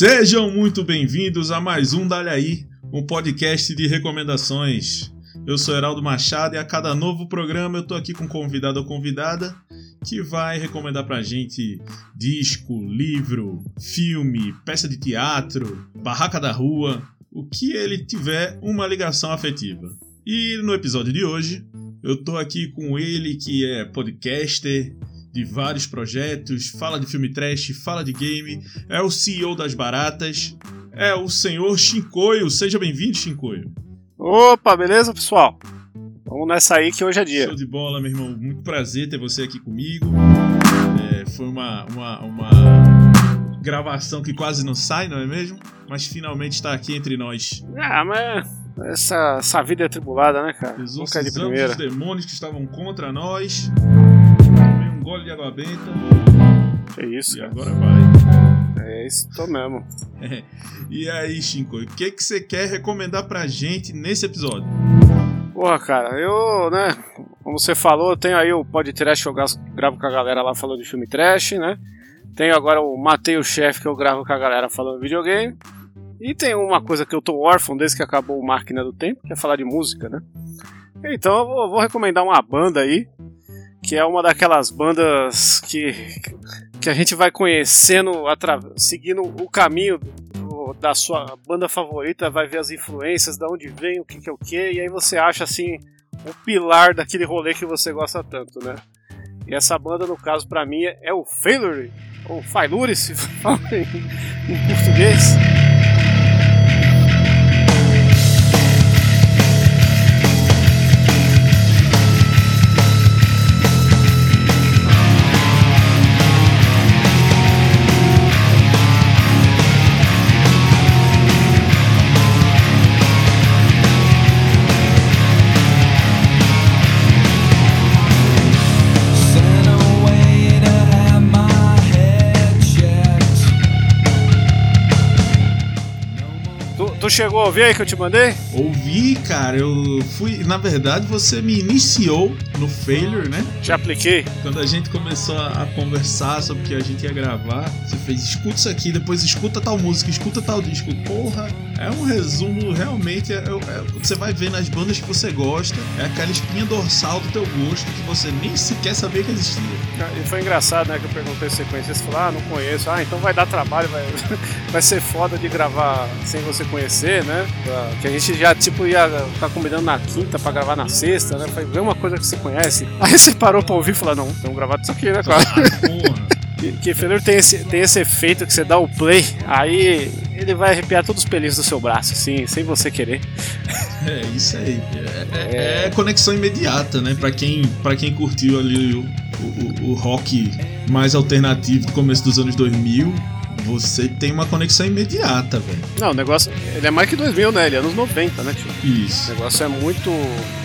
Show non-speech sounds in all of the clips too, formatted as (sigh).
Sejam muito bem-vindos a mais um Dali Aí, um podcast de recomendações. Eu sou Heraldo Machado e a cada novo programa eu tô aqui com um convidado ou convidada que vai recomendar pra gente disco, livro, filme, peça de teatro, barraca da rua, o que ele tiver uma ligação afetiva. E no episódio de hoje, eu tô aqui com ele que é podcaster de vários projetos, fala de filme trash, fala de game, é o CEO das baratas, é o senhor Shinkoio. Seja bem-vindo, Shinkoio. Opa, beleza, pessoal? Vamos nessa aí que hoje é dia. Show de bola, meu irmão. Muito prazer ter você aqui comigo. É, foi uma, uma, uma gravação que quase não sai, não é mesmo? Mas finalmente está aqui entre nós. Ah, mas essa, essa vida é tribulada, né, cara? Nunca é de primeira. os demônios que estavam contra nós. Um gole de água benta. Que isso, E cara. agora vai. É isso, tô mesmo. É. (laughs) E aí, Shinko, o que, que você quer recomendar pra gente nesse episódio? Porra, cara, eu, né, como você falou, eu tenho aí o podcast que eu gravo com a galera lá falando de filme trash, né? Tenho agora o Matei o Chefe que eu gravo com a galera falando de videogame. E tem uma coisa que eu tô órfão desde que acabou o Máquina do Tempo, que é falar de música, né? Então eu vou, vou recomendar uma banda aí, que é uma daquelas bandas que, que a gente vai conhecendo, seguindo o caminho do- da sua banda favorita, vai ver as influências, da onde vem, o que, que é o que, e aí você acha assim o pilar daquele rolê que você gosta tanto, né? E essa banda, no caso, pra mim, é o Failure, ou Failure, se fala em, em português. Chegou a ouvir aí que eu te mandei? Ouvi, cara, eu fui. Na verdade, você me iniciou no Failure, né? Já apliquei. Quando a gente começou a, conversar sobre o que a gente ia gravar, você fez escuta isso aqui, depois escuta tal música, escuta tal disco. Porra, é um resumo realmente. É, é- você vai ver nas bandas que você gosta, é aquela espinha dorsal do teu gosto que você nem sequer sabia que existia. E foi engraçado, né? Que eu perguntei se você conhecia. Você falou, ah, não conheço. Ah, então vai dar trabalho, vai, (laughs) vai ser foda de gravar sem você conhecer, né? Pra- Que a gente já, tipo, ia ficar combinando na quinta pra gravar na sexta, né? Falei, vê uma coisa que você conhece. (laughs) Aí você parou pra ouvir e falou, não, vamos gravar disso aqui, né, cara? Porra. (laughs) Que, que tem esse, tem esse efeito que você dá o play, aí ele vai arrepiar todos os pelinhos do seu braço, assim, sem você querer. É isso aí. É, é- é conexão imediata, né? Pra quem, pra quem curtiu ali o, o, o rock mais alternativo do começo dos anos 2000, você tem uma conexão imediata, velho. Não, o negócio, ele é mais que 2000, né? Ele é anos 90, né, tio? O Isso. negócio é muito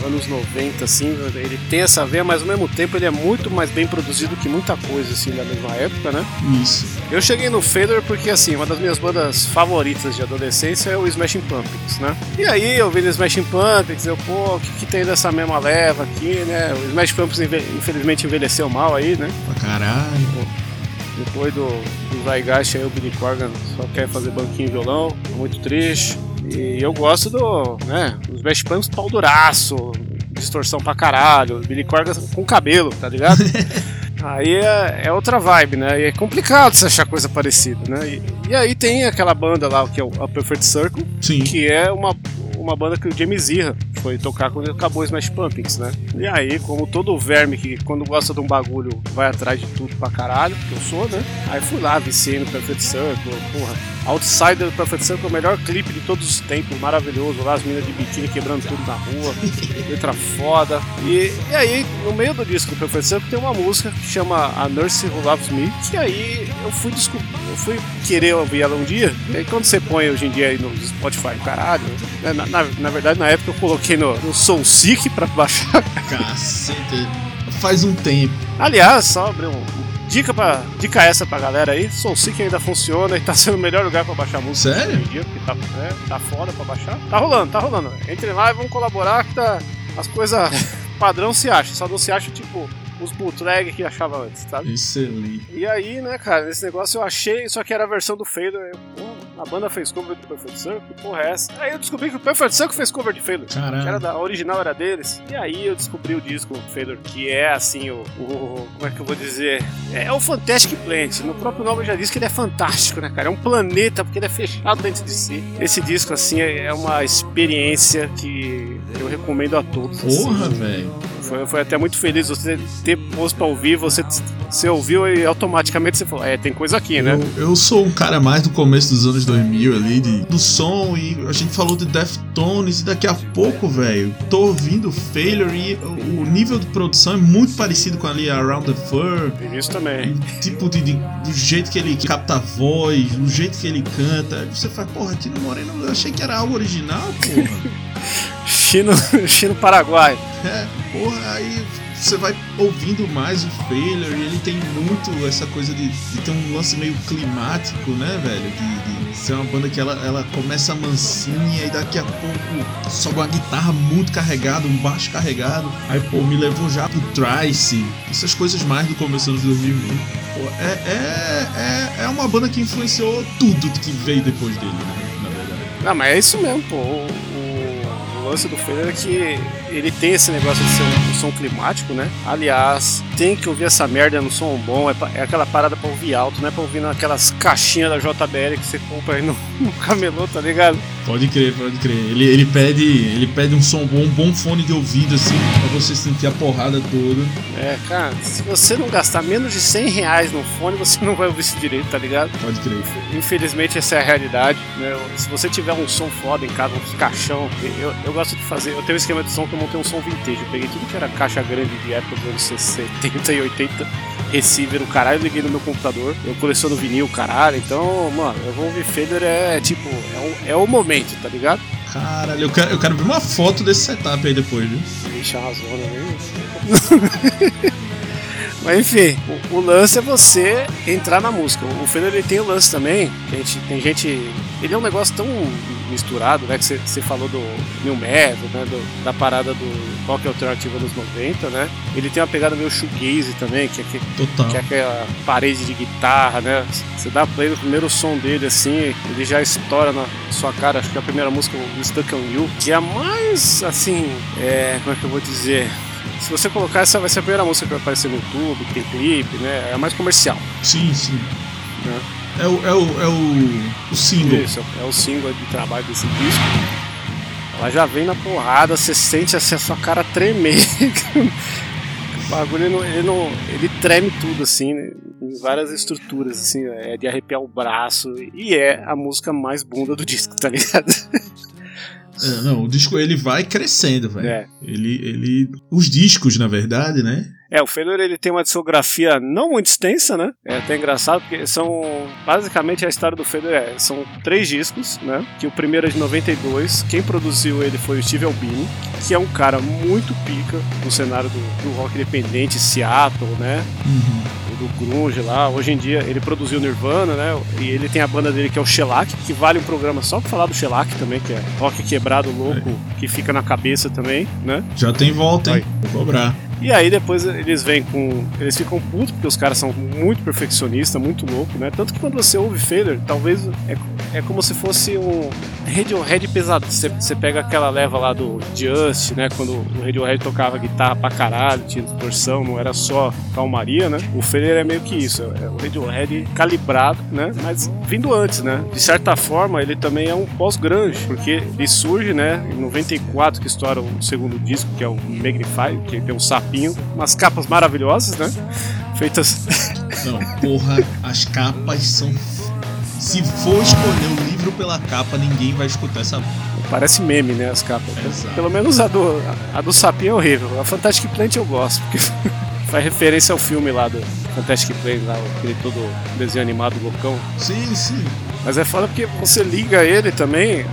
anos 90, assim, ele tem essa veia, mas ao mesmo tempo ele é muito mais bem produzido que muita coisa, assim, da mesma época, né? Isso. Eu cheguei no Failure porque, assim, uma das minhas bandas favoritas de adolescência é o Smashing Pumpkins, né? E aí, eu vi no Smashing Pumpkins, eu, pô, o que, que tem dessa mesma leva aqui, né? O Smashing Pumpkins, infelizmente, envelheceu mal aí, né? Pra caralho. Depois do, do Zygeist aí, o Billy Corgan só quer fazer banquinho e violão, muito triste. E eu gosto do, né, os Bash Pumpkins pau duraço, distorção pra caralho, Billy Corgan com cabelo, tá ligado? (laughs) aí é, é outra vibe, né? E é complicado você achar coisa parecida, né? E, e aí tem aquela banda lá, que é o A Perfect Circle, Sim. que é uma, uma banda que o James Zirra foi tocar quando acabou o Smash Pumpkins, né? E aí, como todo verme que quando gosta de um bagulho vai atrás de tudo pra caralho, que eu sou, né? Aí fui lá, viciei no Perfect Circle, porra. Outsider do Perfect Circle, é o melhor clipe de todos os tempos, maravilhoso. Lá as meninas de biquíni quebrando tudo na rua, (laughs) letra foda. E, e aí, no meio do disco do Perfect Circle tem uma música que chama A Nurse Who Loves Me, que aí eu fui descobrir, eu fui querer ouvir ela um dia. E aí quando você põe hoje em dia aí no Spotify, caralho, né, na, na, na verdade na época eu coloquei no, no Soulseek pra baixar. Cacete. Faz um tempo. Aliás, só abrir um. Dica, pra, dica essa pra galera aí, Soulseek ainda funciona e tá (laughs) sendo o melhor lugar pra baixar música Sério? dia, porque tá, é, tá foda pra baixar. Tá rolando, tá rolando. Entrem lá e vamos colaborar que tá, as coisas (laughs) padrão se acha, só não se acha tipo os bootleg que achava antes, sabe? Excelente. E aí, né, cara, nesse negócio eu achei, só que era a versão do Fader. Eu, pô, a banda fez cover do Perfect Circle, porra é essa? Aí eu descobri que o Perfect Circle fez cover de Failure. Que era da, a original era deles. E aí eu descobri o disco Failure, que é assim, o, o- Como é que eu vou dizer? É, o Fantastic Plant. No próprio nome já diz que ele é fantástico, né, cara? É um planeta, porque ele é fechado dentro de si. Esse disco, assim, é é uma experiência que eu recomendo a todos. assim. Porra, velho. Foi, foi até muito feliz você ter posto pra ouvir, você, você ouviu e automaticamente você falou, é, tem coisa aqui, né? Eu, eu sou um cara mais do começo dos anos 2000 ali, de, do som, e a gente falou de Deftones, e daqui a pouco, velho, tô ouvindo Failure e o, nível de produção é muito parecido com ali Around the Fur. Tem isso também. Tipo de, de- do jeito que ele capta a voz, do jeito que ele canta. Aí você fala, porra, Tino Moreno, eu achei que era algo original, porra. (laughs) Chino, (laughs) Chino Paraguai. É, porra, aí você vai ouvindo mais o Failure e ele tem muito essa coisa de, de ter um lance meio climático, né, velho? De, de ser uma banda que ela, ela começa mansinha e daqui a pouco sobe uma guitarra muito carregada, um baixo carregado. Aí, pô, me levou já pro Trice, essas coisas mais do começo dos anos 2000. Pô, é, é, é, é uma banda que influenciou tudo que veio depois dele, né, na verdade. Não, mas é isso mesmo, pô. Lance do Failure é que ele tem esse negócio de ser um, um som climático, né? Aliás, tem que ouvir essa merda no som bom, é, pa- é aquela parada pra ouvir alto, não é pra ouvir naquelas caixinhas da JBL que você compra aí no, (laughs) no camelô, tá ligado? Pode crer, pode crer. Ele, ele pede ele pede um som bom, um bom fone de ouvido, assim, pra você sentir a porrada toda. É, cara, se você não gastar menos de 100 reais no fone, você não vai ouvir isso direito, tá ligado? Pode crer. Infelizmente essa é a realidade, né? Se você tiver um som foda em casa, um caixão, eu, eu gosto de fazer, eu tenho um esquema de som que eu montei um som vintage, eu peguei tudo que era caixa grande de época dos anos 70 e 80, receiver, o caralho, liguei no meu computador, eu coleciono vinil, caralho, então, mano, eu vou ouvir Feder é tipo, é o, é o momento, tá ligado? Caralho, eu quero, eu quero ver uma foto desse setup aí depois, viu? Deixa a zona aí. (laughs) Mas enfim, o, o lance é você entrar na música. O Fender ele tem o lance também, gente, tem gente. Ele é um negócio tão misturado, né? Que você- falou do New Metal, né? do- da parada do rock alternativo dos 90, né? Ele tem uma pegada meio shoegaze também, que é, que, que é aquela parede de guitarra, né? Você dá play no primeiro som dele, assim, ele já estoura na sua cara. Acho que a primeira música, o Stuck on You, que é a mais, assim, é, como é que eu vou dizer? Se você colocar, essa vai ser a primeira música que vai aparecer no YouTube, que tem clipe, né? É a mais comercial. Sim, sim. Né? É o, é o, é o, o single. Isso, é o single de trabalho desse disco. Ela já vem na porrada, você sente assim, a sua cara tremer. (laughs) o bagulho, ele, não, ele, não- ele treme tudo, assim, né? em várias estruturas, assim, é de arrepiar o braço. E é a música mais bunda do disco, tá ligado? É, não, o disco ele vai crescendo, velho. É. Ele, ele. Os discos, na verdade, né? É, o Fedor ele tem uma discografia não muito extensa, né? É até engraçado porque são basicamente a história do Fedor é, são três discos, né? Que o primeiro é de 92, quem produziu ele foi o Steve Albini, que é um cara muito pica no cenário do, do rock independente, Seattle, né? Uhum. do grunge lá. Hoje em dia ele produziu Nirvana, né? E ele tem a banda dele que é o Shellac, que vale um programa só pra falar do Shellac também, que é rock quebrado louco, que fica na cabeça também, né? Já tem volta, hein? Vou cobrar. E aí depois eles vêm com. Eles ficam putos porque os caras são muito perfeccionistas, muito louco, né? Tanto que quando você ouve Fader, talvez é, é como se fosse um Radiohead pesado. Você, você pega aquela leva lá do Just, né? Quando o Radiohead tocava guitarra pra caralho, tinha distorção, não era só calmaria, né? O Fader é meio que isso, é o Radiohead calibrado, né? Mas vindo antes, né? De certa forma, ele também é um pós-grunge, porque ele surge, né? Em 94 que estoura o segundo disco, que é o Magnify, que tem um umas capas maravilhosas, né? Feitas. Não, porra, as capas são. Se for escolher o livro pela capa, ninguém vai escutar essa. Parece meme, né? As capas. Exato. Pelo menos a do, a do sapinho é horrível. A Fantastic Plant eu gosto, porque (laughs) faz referência ao filme lá do Fantastic Plant, lá, aquele todo desenho animado loucão. Sim, sim. Mas é foda porque você liga ele também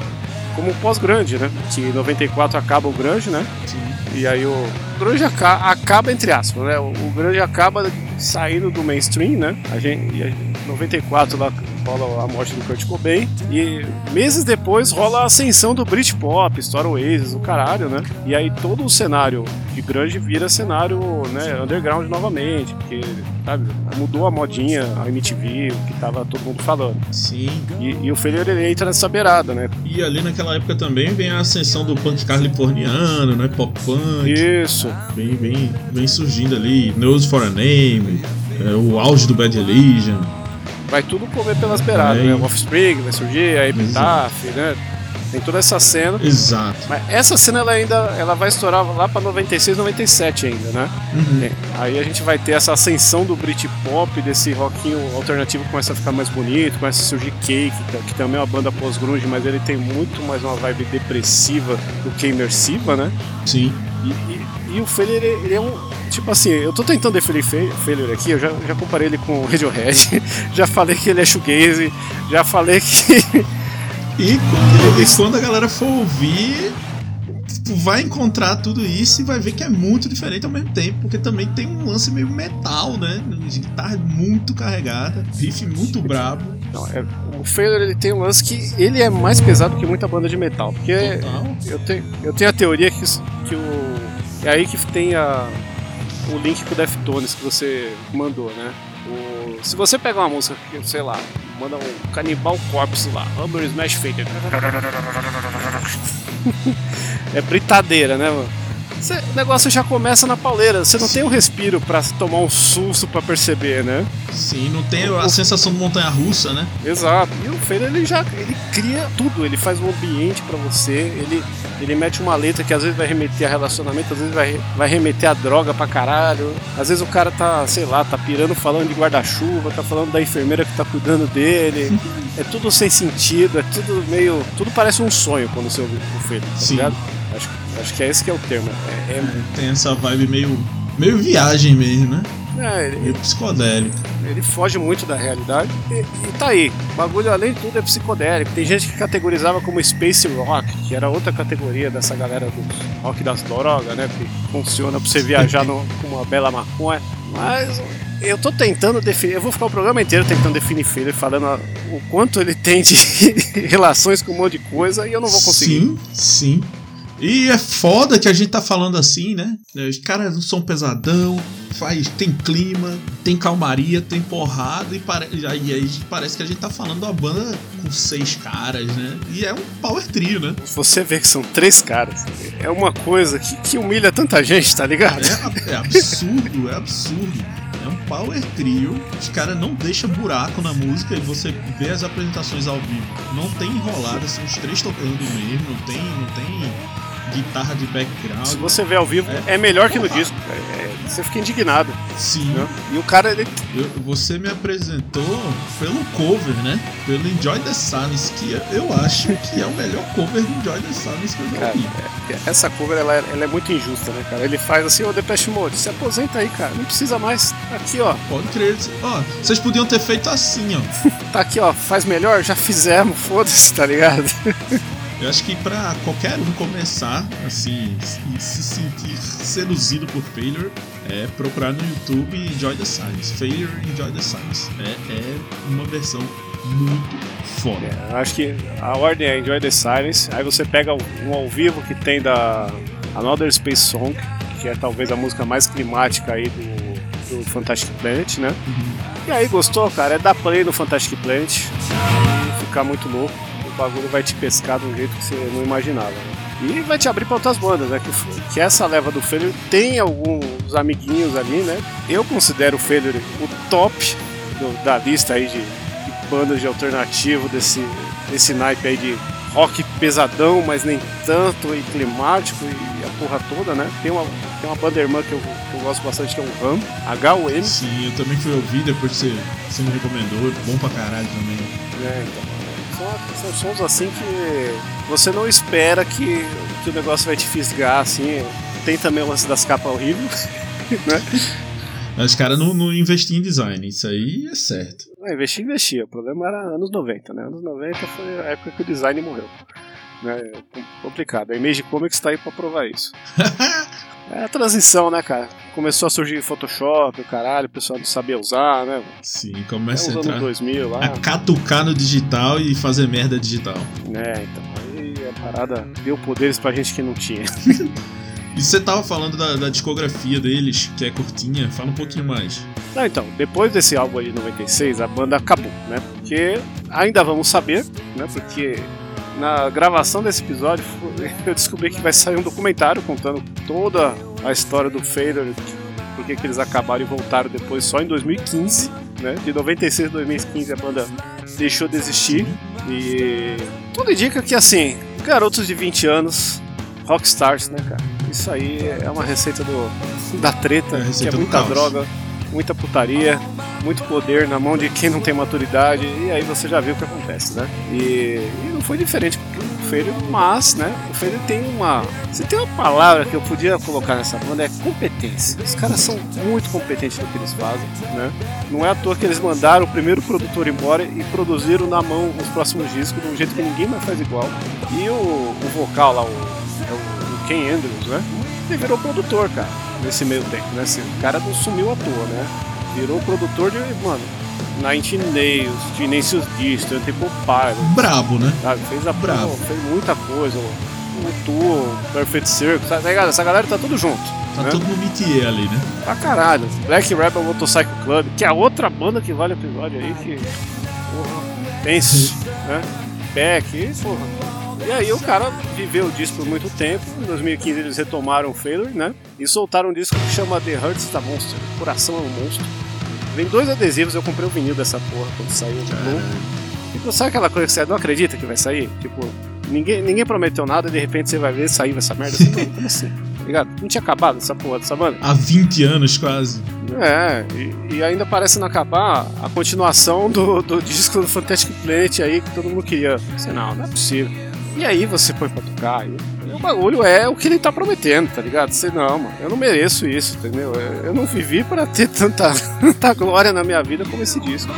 como um pós-grunge, né? Que em 94 acaba o grunge, né? sim. E aí o grunge aca- acaba entre aspas, né? O, o grunge acaba saindo do mainstream, né? A gente, e a- 94 lá rola a morte do Kurt Cobain. E meses depois rola a ascensão do Britpop, estoura o Oasis, o caralho, né? E aí todo o cenário de grunge vira cenário né, underground novamente, porque sabe, mudou a modinha, a MTV, o que tava todo mundo falando. Sim. E, e o ele entra nessa beirada, né? E ali naquela época também vem a ascensão do punk californiano, né? Pop punk. Isso. Vem, vem, vem surgindo ali. Nose for a Name. é, o auge do Bad Religion. Vai tudo comer pelas beiradas, É, né? O Offspring vai surgir, a Epitaph, né? Tem toda essa cena. Exato. Mas essa cena ela ainda ela vai estourar lá pra 96, 97 ainda, né? Uhum. É, Aí a gente vai ter essa ascensão do Britpop, desse rockinho alternativo começa a ficar mais bonito, começa a surgir Cake, que, que também é uma banda pós-grunge, mas ele tem muito mais uma vibe depressiva do que imersiva, né? Sim. E, e- e o Failure, ele, ele é um. Tipo assim, eu tô tentando definir Fa- Failure aqui, eu já, já comparei ele com o Radiohead, (laughs) já falei que ele é shoegaze, já falei que. E quando, e quando a galera for ouvir, tu vai encontrar tudo isso e vai ver que é muito diferente ao mesmo tempo, porque também tem um lance meio metal, né? Guitarra muito carregada, riff muito brabo. Não, é- o Failure ele tem um lance que ele é mais pesado que muita banda de metal, porque Total. eu tenho, eu tenho a teoria que, que o. É aí que tem a, o link com o Deftones que você mandou, né? O- se você pegar uma música, sei lá, manda um Cannibal Corpse lá, Humber Smash Fader. (laughs) é britadeira, né, mano? Cê- o negócio já começa na pauleira, você não tem um respiro pra tomar um susto pra perceber, né? Sim, não tem a sensação de montanha russa, né? Exato. E o Feira ele já ele cria tudo, ele faz um ambiente pra você, ele, ele mete uma letra que às vezes vai remeter a relacionamento, às vezes vai, vai remeter a droga pra caralho. Às vezes o cara tá, sei lá, tá pirando falando de guarda-chuva, tá falando da enfermeira que tá cuidando dele. (laughs) é tudo sem sentido, é tudo meio. Tudo parece um sonho quando você ouve o Feira, tá Sim. ligado? Acho, que é esse que é o termo. É, é, Tem essa vibe meio, meio viagem mesmo, né? é, ele- Meio psicodélico. Ele foge muito da realidade. E, e tá aí. O bagulho, além de tudo, é psicodélico. Tem gente que categorizava como Space Rock, que era outra categoria dessa galera do rock das drogas, né? Que funciona pra você viajar no- com uma bela maconha. Mas eu tô tentando definir. Eu vou ficar o programa inteiro tentando definir Failure, falando a- o quanto ele tem de (laughs) relações com um monte de coisa e eu não vou conseguir. Sim, sim. E é foda que a gente tá falando assim, né? Os caras não são pesadão, faz, tem clima, tem calmaria, tem porrada, e, pare, e aí, parece que a gente tá falando de uma banda com seis caras, né? E é um power trio, né? Você vê que são três caras. É uma coisa que, que humilha tanta gente, tá ligado? É, é absurdo, é absurdo. É um power trio, os caras não deixam buraco na música e você vê as apresentações ao vivo. Não tem enrolada, são os três tocando mesmo, não tem, não tem guitarra de background. Se você vê ao vivo, é, melhor que no disco. É, é, você fica indignado. Sim. né? E o cara, ele. Eu- você me apresentou pelo cover, né? Pelo Enjoy the Silence, que eu acho que é o melhor cover do Enjoy the Silence que eu já Cara, ouvi. é- essa cover ela, é- ela é muito injusta, né, cara? Ele faz assim, ô Depeche Mode, se aposenta aí, cara. Não precisa mais. Aqui, ó. Pode crer. Ó, vocês podiam ter feito assim, ó. Tá aqui, ó. Faz melhor? Já fizemos, foda-se, tá ligado? (laughs) Eu acho que pra qualquer um começar, assim, e se sentir seduzido por Failure, é procurar no YouTube Enjoy the Silence. Failure Enjoy the Silence. É, é uma versão muito foda. Eu acho que a ordem é Enjoy the Silence. Aí você pega um ao vivo que tem da Another Space Song, que é talvez a música mais climática aí do, do Fantastic Planet, né? E aí, gostou, cara? É dar play no Fantastic Planet e ficar muito louco. O bagulho vai te pescar de um jeito que você não imaginava. né? E vai te abrir para outras bandas, né? Que, que essa leva do Failure tem alguns amiguinhos ali, né? Eu considero o Failure o top do- da lista aí de, de bandas de alternativo desse, desse naipe aí de rock pesadão, mas nem tanto, e climático e a porra toda, né? Tem uma, tem uma banda irmã que eu, que eu gosto bastante que é o RAM, H-U-M, Sim, eu também fui ouvir depois que você, você me recomendou. Bom pra caralho também. É, então, são, são sons assim que você não espera que, que o negócio vai te fisgar, assim. Tem também o lance das capas horríveis, (laughs) né? Mas os caras não, não investiam em design, isso aí é certo. Não, investir, investia. O problema era anos 90, né? Anos 90 foi a época que o design morreu. Né? Complicado. A Image Comics tá aí pra provar isso. (laughs) É a transição, né, cara? começou a surgir Photoshop, o caralho, o pessoal não sabia usar, né? Sim, É começa os a entrar. 2000 lá. A catucar no digital e fazer merda digital. É, então. Aí a parada deu poderes pra gente que não tinha. (laughs) E você tava falando da, da discografia deles, que é curtinha, fala um pouquinho mais. Não, então, depois desse álbum aí de 96, a banda acabou, né? Porque ainda vamos saber, né? Porque na gravação desse episódio (laughs) eu descobri que vai sair um documentário contando toda a história do Fader, por que eles acabaram e voltaram depois só em 2015, né? De 96 a 2015 a banda deixou de existir e tudo indica que assim, garotos de 20 anos, rockstars, né, cara? Isso aí é uma receita do, da treta, É que é muita droga, muita putaria, muito poder na mão de quem não tem maturidade, e aí você já viu o que acontece, né? E, e não foi diferente com o Fader, mas, né, o Fader tem uma. Se tem uma palavra que eu podia colocar nessa banda é competência. Os caras são muito competentes no que eles fazem, né? Não é à toa que eles mandaram o primeiro produtor embora e produziram na mão os próximos discos de um jeito que ninguém mais faz igual. E o, o vocal lá, o, é o, o Ken Andrews, né? Ele virou produtor, cara, nesse meio tempo, né? Esse cara não sumiu à toa, né? Virou produtor de, mano, Nine Nails, Tenacious D, Stone Temple Pilots, Brabo, né? sabe? Fez a Bravo. fez muita coisa. O, Tour, Perfect Circle, tá ligado? Essa galera tá tudo junto. Tá né? todo no métier ali, né? Pra caralho. Black Rebel Motorcycle Club, que é a outra banda que vale o episódio aí, que. Porra, tenso, né? Beck, porra. E aí o cara viveu disso por muito tempo. Em 2015 eles retomaram o Failure, né? E soltaram um disco que chama The Hearts da Monster. Coração é um monstro. Vem dois adesivos, eu comprei o vinil dessa porra quando saiu Blue. Tipo, sabe aquela coisa que você não acredita que vai sair? Tipo, ninguém, ninguém prometeu nada e de repente você vai ver sair essa merda assim. Como assim? (laughs) Tá ligado? Não tinha acabado essa porra dessa banda? Há 20 anos quase. É, e, e ainda parece não acabar a continuação do, do disco do Fantastic Planet aí que todo mundo queria. Não, não é possível. E aí você põe pra tocar e o bagulho é o que ele tá prometendo, tá ligado? Você, não, mano, eu não mereço isso, entendeu? Eu, não vivi pra ter tanta, (laughs) tanta glória na minha vida como esse disco.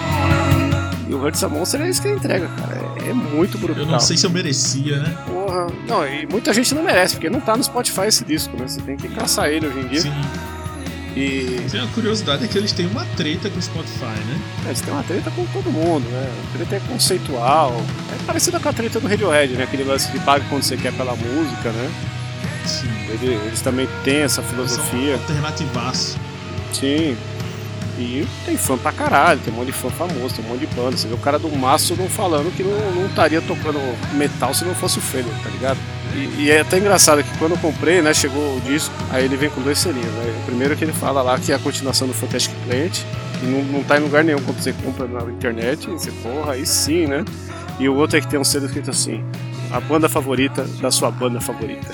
E o Hurts a Monster é isso que ele entrega, cara. É, é muito brutal. Eu não sei se eu merecia, né? Porra. Não, e muita gente não merece, porque não tá no Spotify esse disco, né? Você tem que caçar ele hoje em dia. Sim. E Tem a curiosidade é que eles têm uma treta com o Spotify, né? É, Eles têm uma treta com todo mundo, né? A treta é conceitual. É parecida com a treta do Radiohead, né? Aquele lance de paga quando você quer pela música, né? Sim. Ele- Eles também têm essa São filosofia. alternativaço. Sim. E tem fã pra caralho, tem um monte de fã famoso, tem um monte de banda. Você vê o cara do Mastodon falando que não, não estaria tocando metal se não fosse o Failure, tá ligado? E, e é até engraçado que quando eu comprei, né, chegou o disco, aí ele vem com dois selinhos, né? O primeiro que ele fala lá que é a continuação do Fantastic Planet, que não, não tá em lugar nenhum quando você compra na internet, e você, porra, aí sim, né? E o outro é que tem um selo escrito assim, a banda favorita da sua banda favorita.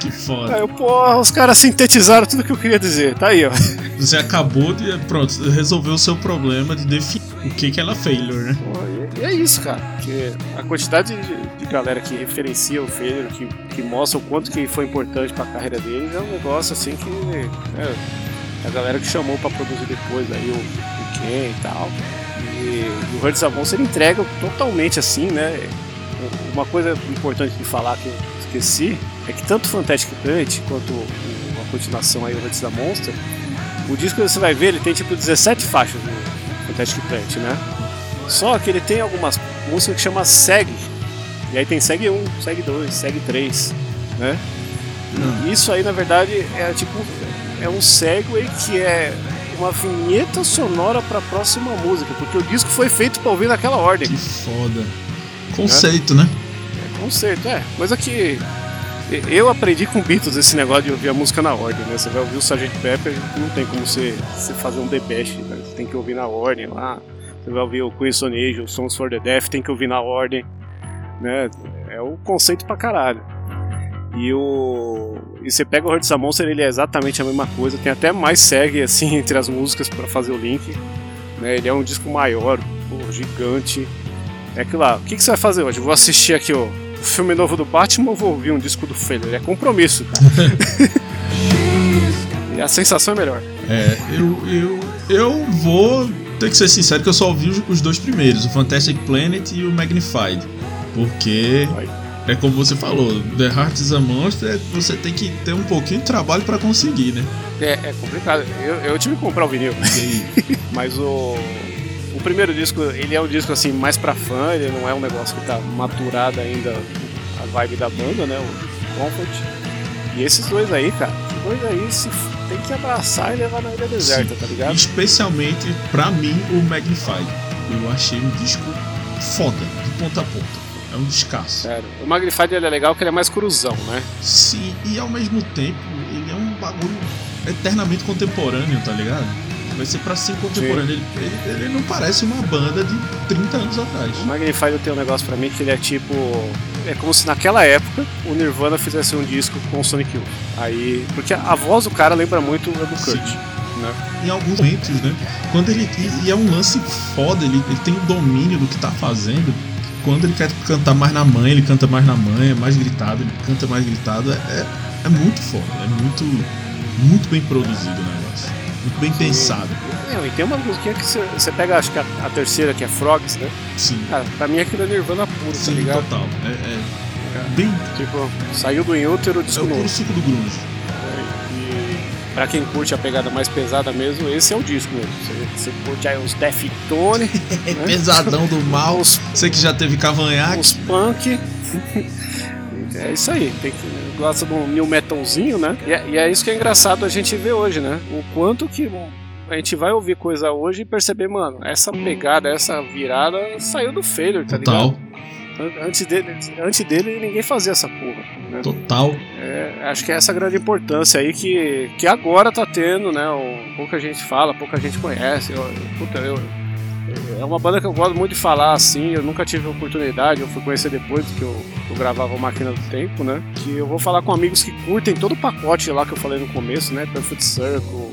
Que foda. Aí eu, porra, os caras sintetizaram tudo que eu queria dizer, tá aí, ó. Você acabou de. Pronto, resolveu o seu problema de definir o que, que ela failure, né? E- é isso, cara. Porque a quantidade de, de galera que referencia o Failure, que, que mostra o quanto que foi importante pra carreira deles, é um negócio assim que. É, a galera que chamou pra produzir depois aí o, o Ken e tal. E, o Hurts Avon ele entrega totalmente assim, né? Uma coisa importante de falar que eu esqueci é que tanto o Fantastic Planet quanto a continuação aí, o Hurts da Monster, o disco você vai ver, ele tem tipo 17 faixas no Fantastic Planet, né? Só que ele tem algumas músicas que chama SEG. E aí tem SEG 1, SEG 2, SEG 3, né? E isso aí na verdade é tipo é um segue que é uma vinheta sonora para a próxima música, porque o disco foi feito para ouvir naquela ordem. Que foda. Conceito, né? Conceito, é. Mas aqui eu aprendi com Beatles esse negócio de ouvir a música na ordem, né? Você vai ouvir o Sgt. Pepper, não tem como você, você fazer um Best, né? Você tem que ouvir na ordem lá. Você vai ouvir o Queen Stone Age, o Songs for the Deaf, tem que ouvir na ordem, né? É o conceito pra caralho. E o e você pega o Hurts a Monster, ele é exatamente a mesma coisa, tem até mais segue assim (laughs) entre as músicas pra fazer o link, né? Ele é um disco maior, pô, gigante. É que lá, o que, que você vai fazer hoje? Vou assistir aqui ó, o filme novo do Batman ou vou ouvir um disco do Failure? É compromisso, cara. (laughs) e a sensação é melhor. É, eu, eu, eu vou ter que ser sincero que eu só ouvi os, dois primeiros, o Fantastic Planet e o Magnified. Porque. É como você falou, The Heart is a Monster, você tem que ter um pouquinho de trabalho pra conseguir, né? É, é complicado. Eu, eu tive que comprar o vinil, (laughs) mas o. O primeiro disco, ele é um disco assim mais pra fã, ele não é um negócio que tá maturado ainda a vibe da banda, né? O Comfort. E esses dois aí, cara, esses dois aí se tem que abraçar e levar na ilha deserta, tá ligado? especialmente pra mim, o Magnify. Eu achei um disco foda, de ponta a ponta. É um descasso. Sério. O Magnified ele é legal que ele é mais cruzão, né? Sim, e ao mesmo tempo, ele é um bagulho eternamente contemporâneo, tá ligado? Vai ser pra ser contemporâneo. Ele, ele- ele não parece uma banda de 30 anos atrás. O Magnified tem um negócio pra mim que ele é tipo. É como se naquela época o Nirvana fizesse um disco com o Sonic Youth. Aí. Porque a voz do cara lembra muito a do Sim. Kurt. Né? Em alguns momentos, né? Quando ele. E, é um lance foda, ele, ele tem o domínio do que tá fazendo. Quando ele quer cantar mais na mãe, ele canta mais na mãe, é mais gritado, ele canta mais gritado. É, é muito foda, é muito, muito bem produzido o negócio. Muito bem pensado. Não, e tem uma musiquinha que você- pega, acho que a, a terceira, que é Frogs, né? Sim, Cara, pra mim aquilo é Nirvana puro, tá sim, ligado? total. É, é bem. Tipo, saiu do inútero, É disco o puro novo. suco do grunge. E pra quem curte a pegada mais pesada mesmo, esse é o disco mesmo. Você, você curte aí uns Deftones, (laughs) É pesadão do mal. Você que já teve cavanhaque. uns punk. (laughs) É isso aí, tem que gosta de um new metalzinho, né? E é, e é isso que é engraçado a gente ver hoje, né? O quanto que a gente vai ouvir coisa hoje e perceber, mano, essa pegada, essa virada saiu do Failure, tá Total, ligado? An- Antes dele, antes dele ninguém fazia essa porra. Né? total. É, acho que é essa grande importância aí que, que agora tá tendo, né? O, pouca gente fala, pouca gente conhece. Eu, puta, eu- é uma banda que eu gosto muito de falar assim. Eu nunca tive oportunidade, eu fui conhecer depois que eu, eu gravava Máquina do Tempo, né? Que eu vou falar com amigos que curtem todo o pacote lá que eu falei no começo, né? Perfect Circle,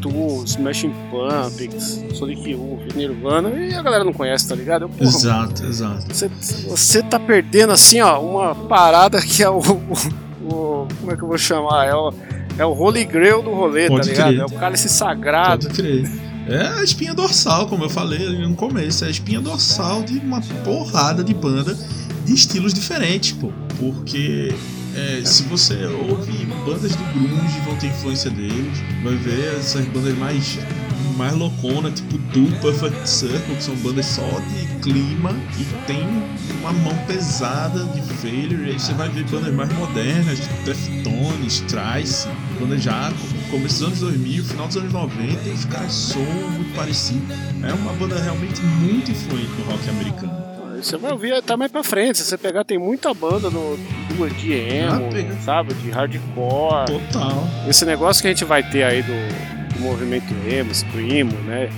Tool, Smashing Pumpkins, Sonic Youth, Nirvana, e a galera não conhece, tá ligado? Eu, porra, Exato, exato. você, você tá perdendo assim, ó, uma parada que é o, o- o- Como é que eu vou chamar? É o, é o Holy Grail do rolê, Pode tá ligado? crer. É o cálice sagrado. Pode crer. É a espinha dorsal, como eu falei no começo. É a espinha dorsal de uma porrada de banda de estilos diferentes, pô. Porque é, se você ouve bandas do grunge, vão ter influência deles. Vai ver essas bandas mais, mais loucona, tipo Do Perfect Circle, que são bandas só de clima e tem uma mão pesada de failure. Aí você vai ver bandas mais modernas, tipo Deftones, Trice, co- começo dos anos 2000, final dos anos 90, e os caras soam muito parecidos. É uma banda realmente muito influente no rock americano. Você vai ouvir até mais pra frente. Se você pegar, tem muita banda no, de emo, Ah, sabe? De hardcore. Total. Esse negócio que a gente vai ter aí do, do movimento emo, screamo, né?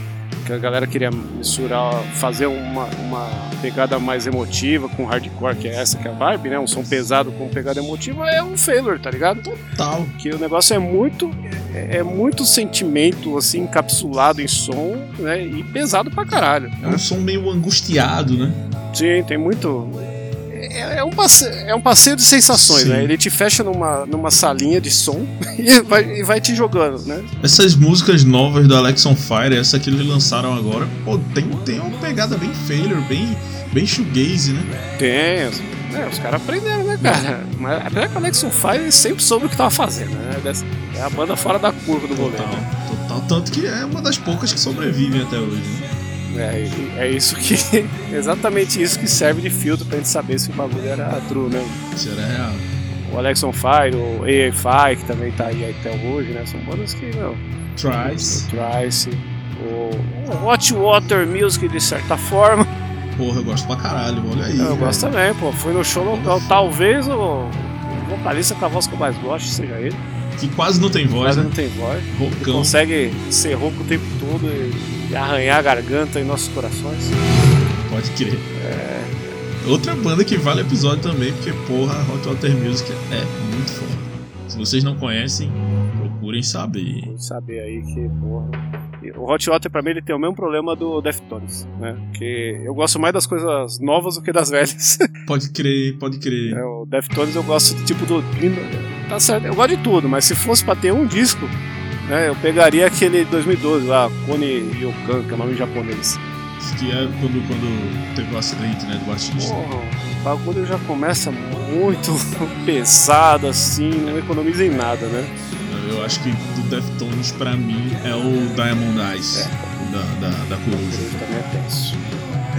Que a galera queria misturar, fazer uma, uma pegada mais emotiva com hardcore, que é essa que é a vibe, né? Um som pesado com pegada emotiva é um failure, tá ligado? Total. Que o negócio é muito é, é muito sentimento assim encapsulado em som, né? E pesado pra caralho. É um som meio angustiado, né? Sim, tem muito. É, é um passeio, é um passeio de sensações, Sim. né? Ele te fecha numa, numa salinha de som (laughs) e vai, e vai te jogando, né? Essas músicas novas do Alex on Fire, essa que eles lançaram agora, pô, tem, tem uma pegada bem failure, bem, bem shoegaze, né? Tem. os- É, os caras aprenderam, né, cara? (laughs) Mas apesar que o Alex on Fire sempre soube o que tava fazendo, né? Dessa- É a banda fora da curva do Total, né? total. Tanto que é uma das poucas que sobrevivem até hoje. Né? É, é isso que. (laughs) exatamente isso que serve de filtro pra gente saber se o bagulho era true, né? Isso era real. O Alex on Fire, o AFI, que também tá aí até hoje, né? São bandas que, meu, Trice. o Trice, o, Hot Water Music de certa forma. Porra, eu gosto pra caralho, olha aí. Eu gosto também, pô. Fui no show local. Talvez o, vocalista com a voz que eu mais gosto seja ele. Que quase não tem voz, Mas né? não tem voz. Rocão. Consegue ser rouco o tempo todo e, e arranhar a garganta em nossos corações. Pode crer. Outra banda que vale episódio também, porque, porra, Hot Water Music é muito foda. Se vocês não conhecem, procurem saber. Vamos saber aí que, porra. O Hot Water pra mim ele tem o mesmo problema do Deftones, né? Que eu gosto mais das coisas novas do que das velhas. (laughs) Pode crer, pode crer. É, o Deftones eu gosto tipo do. Tá certo, eu gosto de tudo, mas se fosse pra ter um disco, né, eu pegaria aquele 2012 lá, Kone Yokan, que é o nome japonês. Que é quando, quando teve o acidente, né, do baixista. Porra, o bagulho já começa muito (laughs) pesado assim, não economiza em nada, né? Eu acho que do Deftones, pra mim, é o Diamond Eyes, da, da, da Coruja. Também é tenso.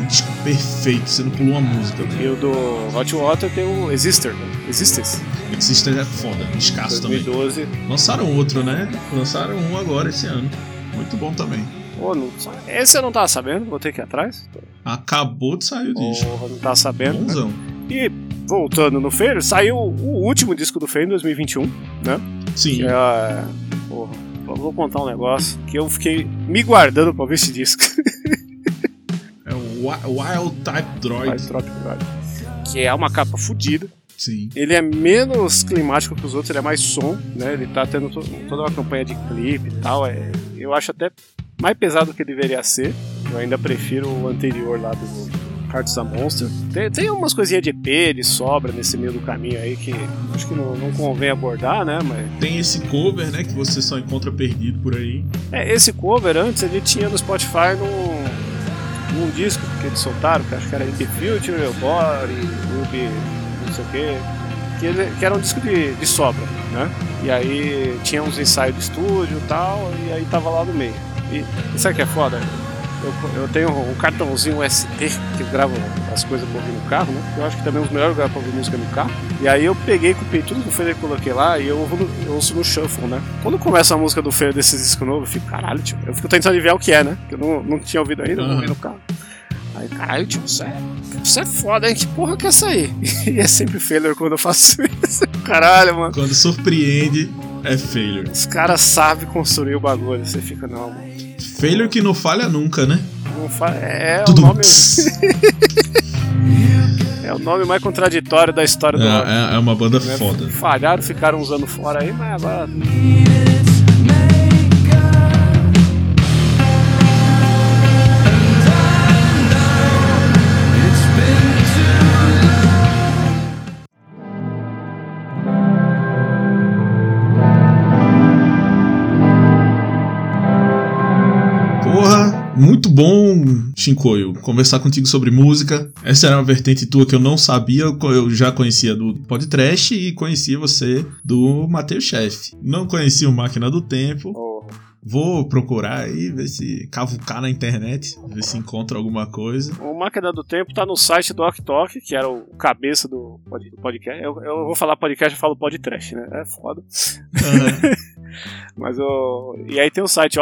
É disco perfeito, você não pulou uma música, E velho. o do Hot Water tem o Exister, né? Existence, Existence é foda, escasso também. 2012. Lançaram outro, né? Lançaram um agora esse ano. Muito bom também. Pô, não, esse eu não tava sabendo, vou ter que ir atrás. Acabou de sair o disco. Não tava sabendo. né? Bonzão. E voltando no Feiro, saiu o último disco do Feiro em 2021, né? Sim. É. Porra, vou contar um negócio que eu fiquei me guardando pra ver esse disco. (laughs) Wild Type Droid. Troca de guarda. Que é uma capa fodida. Sim. Ele é menos climático que os outros, ele é mais som, né? Ele tá tendo to- toda uma campanha de clipe e tal. É, eu acho até mais pesado do que deveria ser. Eu ainda prefiro o anterior lá do Hearts of Monster. Tem, tem umas coisinhas de EP, de sobra nesse meio do caminho aí que acho que não, não convém abordar, né? Mas Tem esse cover, né? Que você só encontra perdido por aí. é, esse cover antes ele tinha no Spotify num, num disco que eles soltaram, que acho que era In The Future, Your Body, Ruby, não sei o que, que, ele- que era um disco de, de sobra, né? E aí tinha uns ensaios de estúdio e tal, e aí tava lá no meio. E, e sabe o que é foda? Eu, eu tenho um cartãozinho SD que eu gravo as coisas pra ouvir no carro, né? Eu acho que também é um dos melhores lugares pra ouvir música no carro. E aí eu peguei, copiei tudo do Feira e coloquei lá e eu, ouvo eu ouço no shuffle, né? Quando começa a música do Feira desse disco novo, eu fico, caralho, tio. Eu fico tentando adivinhar o que é, né? Que eu não, não tinha ouvido ainda, eu Aham. ouvi no carro. Aí, caralho, tio, isso é, isso é foda, hein? Que porra que é essa aí? (laughs) E é sempre failure quando eu faço (laughs) isso. Caralho, mano. Quando surpreende, é failure. Os caras sabem construir o bagulho. Você fica, não, mano. Failure que não falha nunca, né? Não fa... É o Tudo. nome. (laughs) É o nome mais contraditório da história do rock. É, é- é uma banda né? foda. Falharam, ficaram uns anos fora aí, mas agora. Muito bom, Shinkoio, conversar contigo sobre música. Essa era uma vertente tua que eu não sabia, eu já conhecia do podcast e conhecia você do Mateus Chef. Não conhecia o Máquina do Tempo. Vou procurar aí, ver se cavucar na internet, ver se encontra alguma coisa. O Máquina do Tempo tá no site do Ok Tok, que era o cabeça do pod- do podcast. Eu, eu vou falar podcast, eu falo podcast, né? É foda. (laughs) Mas o. E aí tem o site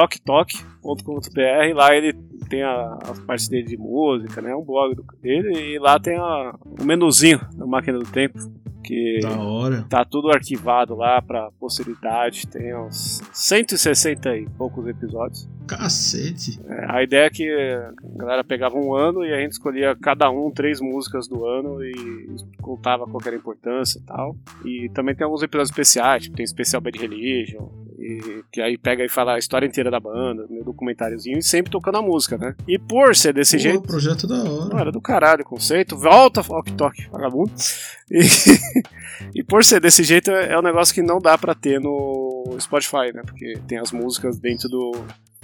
oktok.com.br, lá ele tem a, as partes dele de música, né? Um blog do- dele, e lá tem a, o menuzinho da máquina do tempo. Que da hora. tá tudo arquivado lá pra posteridade. Tem uns 160 e poucos episódios. Cacete. É, a ideia é que a galera pegava um ano e a gente escolhia cada um três músicas do ano e contava qual que era a importância e tal. E também tem alguns episódios especiais, tipo, tem especial Bad Religion, e, que aí pega e fala a história inteira da banda, meu documentáriozinho, e sempre tocando a música, né? E por ser desse Pô, jeito. projeto da hora. Não, era do caralho o conceito. Volta, Ok Tok, vagabundo. E, (laughs) e por ser desse jeito, é é um negócio que não dá pra ter no Spotify, né? Porque tem as músicas dentro do,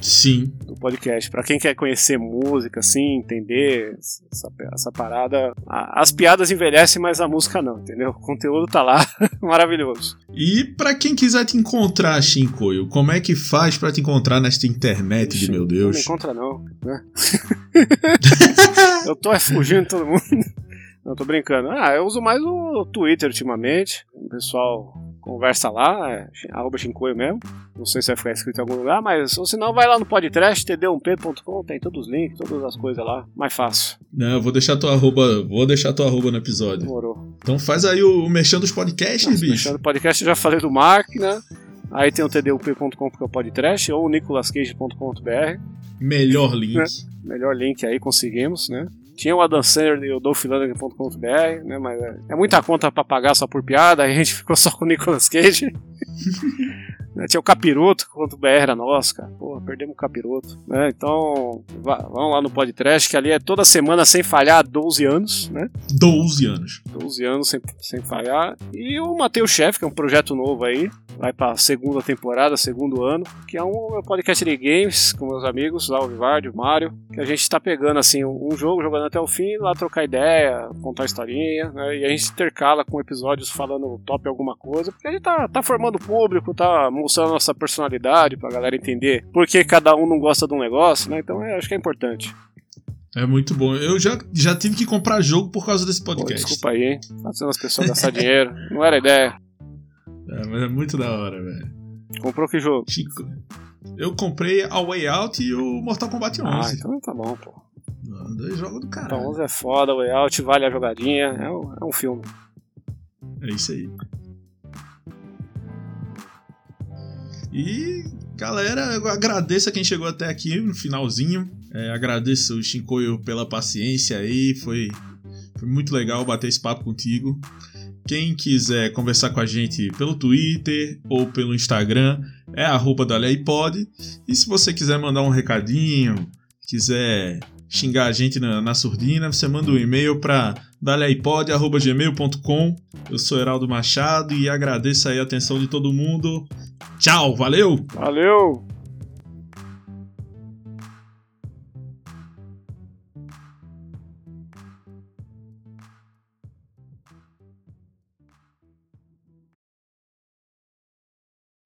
Sim. do podcast. Pra quem quer conhecer música, assim, entender essa, essa parada. a- as piadas envelhecem, mas a música não, entendeu? O conteúdo tá lá, (laughs) maravilhoso. E pra quem quiser te encontrar, Shinkoio, como é que faz pra te encontrar nesta internet de meu Não me Deus? encontra, não, né? (laughs) eu tô é, fugindo todo mundo. Não, tô brincando. Ah, eu uso mais o Twitter ultimamente. O pessoal conversa lá, é arroba Shinkoio mesmo. Não sei se vai ficar escrito em algum lugar, mas ou senão vai lá no podcast, td1p.com, tem todos os links, todas as coisas lá. Mais fácil. Não, eu vou deixar tua arroba, vou deixar tua arroba no episódio. Demorou. Então faz aí o, o mexendo dos podcasts, Nossa, bicho. fechando o podcast, eu já falei do Mark, né? Aí tem o tdup.com que é o podcast, ou o nicolascage.com.br. Melhor link. Né? Melhor link aí, conseguimos, né? Tinha o Adam Sandler e o dolphilander.com.br, né? Mas é, é muita conta pra pagar só por piada, aí a gente (laughs) ficou só com o Nicolas Cage. (laughs) Né, Tinha o capiroto.br era nosso, cara. Porra, perdemos o capiroto. Né? Então, vá- vamos lá no podcast, que ali é toda semana sem falhar há 12 anos, né? 12 anos. 12 anos sem, sem falhar. E o Mateus Chef, que é um projeto novo aí, vai pra segunda temporada, segundo ano, que é um podcast de games com meus amigos, lá o Vivardi, o Mário, que a gente tá pegando assim um jogo, jogando até o fim, lá trocar ideia, contar historinha, né? E a gente intercala com episódios falando top alguma coisa, porque a gente tá, tá formando público, tá mostrando a nossa personalidade pra galera entender por que cada um não gosta de um negócio, né? Então é, acho que é importante. É muito bom. Eu já, já tive que comprar jogo por causa desse Pô, podcast. desculpa aí, hein? Fazendo as pessoas gastar dinheiro. Não era ideia. É, mas é muito da hora, velho. Comprou que jogo? Chico. Eu comprei a Way Out e o Mortal Kombat 11. Ah, então tá bom, pô. Dois jogos do Então caralho. 11 é foda, o layout vale a jogadinha. É um, é um filme. É isso aí. E, galera, eu agradeço a quem chegou até aqui no finalzinho. É, agradeço o Shinkoio pela paciência aí. Foi, foi muito legal bater esse papo contigo. Quem quiser conversar com a gente pelo Twitter ou pelo Instagram é arroba daleipod. E se você quiser mandar um recadinho, quiser xingar a gente na, na surdina, você manda um e-mail para daleipod.gmail.com. Eu sou Heraldo Machado e agradeço aí a atenção de todo mundo. Tchau, valeu! Valeu!